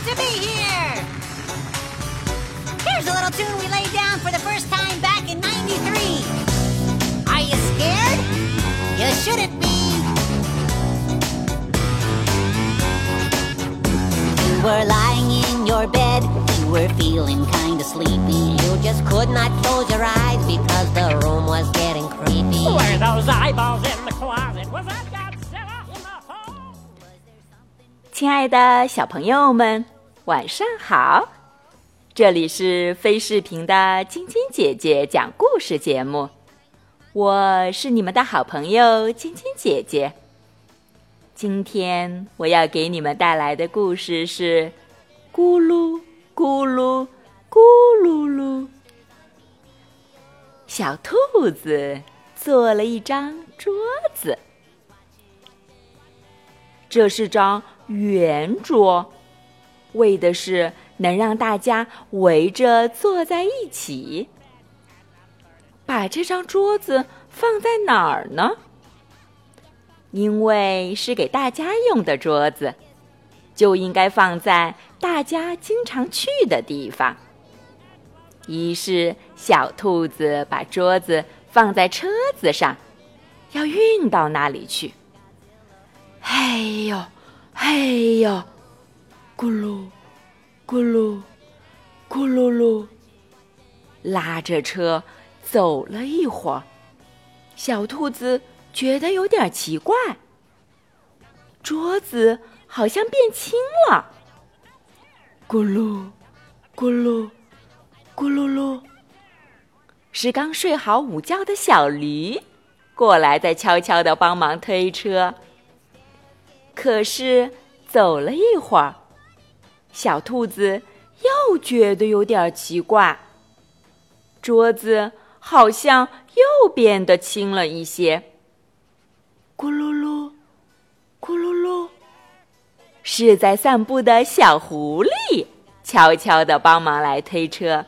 to be here! Here's a little tune we laid down for the first time back in 93. Are you scared? You shouldn't be. You were lying in your bed, you were feeling kinda sleepy. You just could not close your eyes because the room was getting creepy. Were those eyeballs in the closet? Was that Godzilla in the hole? 亲爱的小朋友们， 晚上好！这里是飞视频的晶晶姐姐讲故事节目，我是你们的好朋友晶晶姐姐。今天我要给你们带来的故事是《咕噜咕噜咕噜噜》。小兔子做了一张桌子，这是张圆桌，为的是能让大家围着坐在一起。把这张桌子放在哪儿呢？因为是给大家用的桌子，就应该放在大家经常去的地方。于是，小兔子把桌子放在车子上，要运到那里去。嘿呦，嘿呦，咕噜，咕噜，咕噜噜，拉着车走了一会儿，小兔子。觉得有点奇怪，桌子好像变轻了。咕噜，咕噜，咕噜噜，是刚睡好午觉的小驴过来，在悄悄的帮忙推车。可是走了一会儿，小兔子又觉得有点奇怪，桌子好像又变得轻了一些。咕噜噜，咕噜噜，是在散步的小狐狸悄悄的帮忙来推车。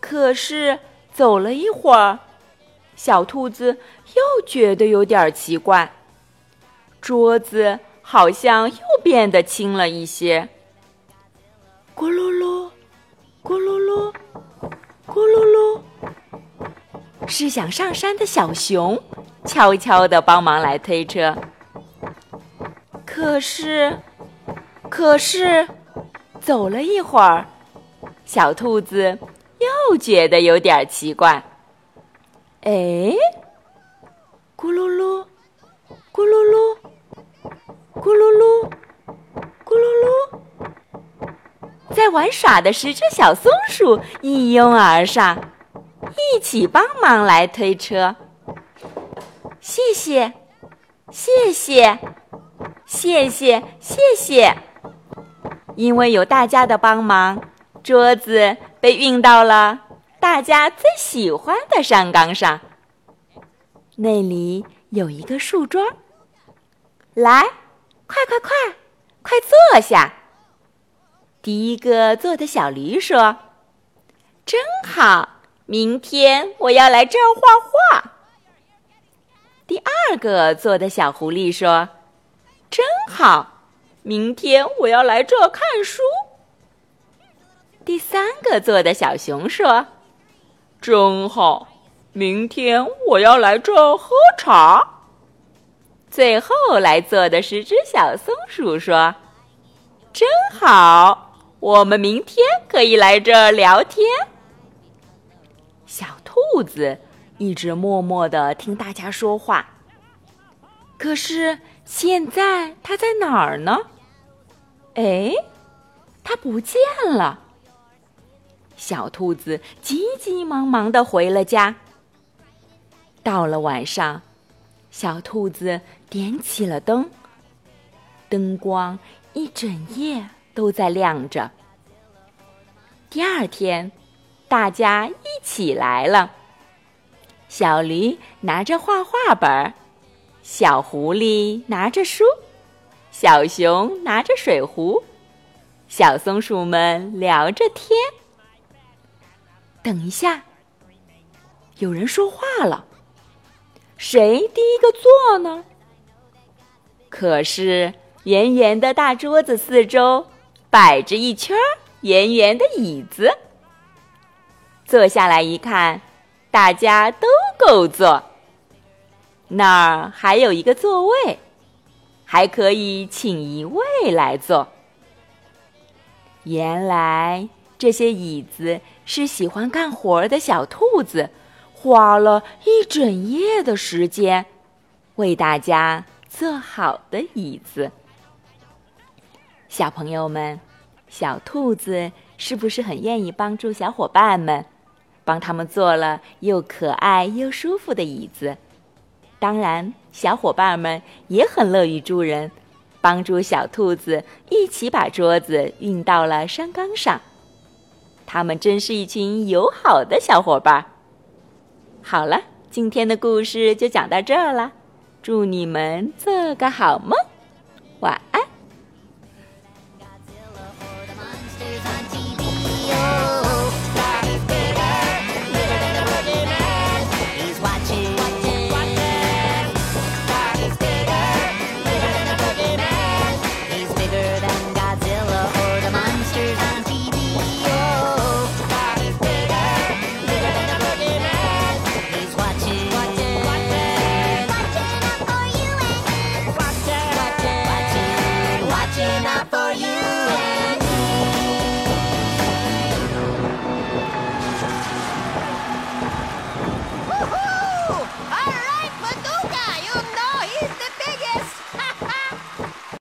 可是走了一会儿，小兔子又觉得有点奇怪，桌子好像又变得轻了一些。咕噜噜，咕噜噜，咕噜噜，是想上山的小熊。悄悄的帮忙来推车，可是，可是，走了一会儿，小兔子又觉得有点奇怪。哎，咕噜噜，玩耍的十只小松鼠一拥而上，一起帮忙来推车。谢谢，谢谢，谢谢，谢谢！因为有大家的帮忙，桌子被运到了大家最喜欢的山岗上。那里有一个树桩，来，快快快，快坐下！第一个坐的小驴说：“真好，明天我要来这儿画画。”第二个坐的小狐狸说：“真好，明天我要来这看书。”第三个坐的小熊说：“真好，明天我要来这喝茶。”最后来坐的十只小松鼠说：“真好，我们明天可以来这聊天。”小兔子。一直默默的听大家说话。可是现在它在哪儿呢？哎，它不见了。小兔子急急忙忙的回了家。到了晚上，小兔子点起了灯，灯光一整夜都在亮着。第二天，大家一起来了。小驴拿着画画本，小狐狸拿着书，小熊拿着水壶，小松鼠们聊着天。等一下，有人说话了，谁第一个坐呢？可是圆圆的大桌子四周摆着一圈圆圆的椅子。坐下来一看，大家都够坐。那儿还有一个座位，还可以请一位来坐。原来这些椅子是喜欢干活的小兔子花了一整夜的时间为大家做好的椅子。小朋友们，小兔子是不是很愿意帮助小伙伴们，帮他们做了又可爱又舒服的椅子？当然，小伙伴们也很乐于助人。帮助小兔子一起把桌子运到了山岗上，他们真是一群友好的小伙伴。好了，今天的故事就讲到这儿了，祝你们做个好梦，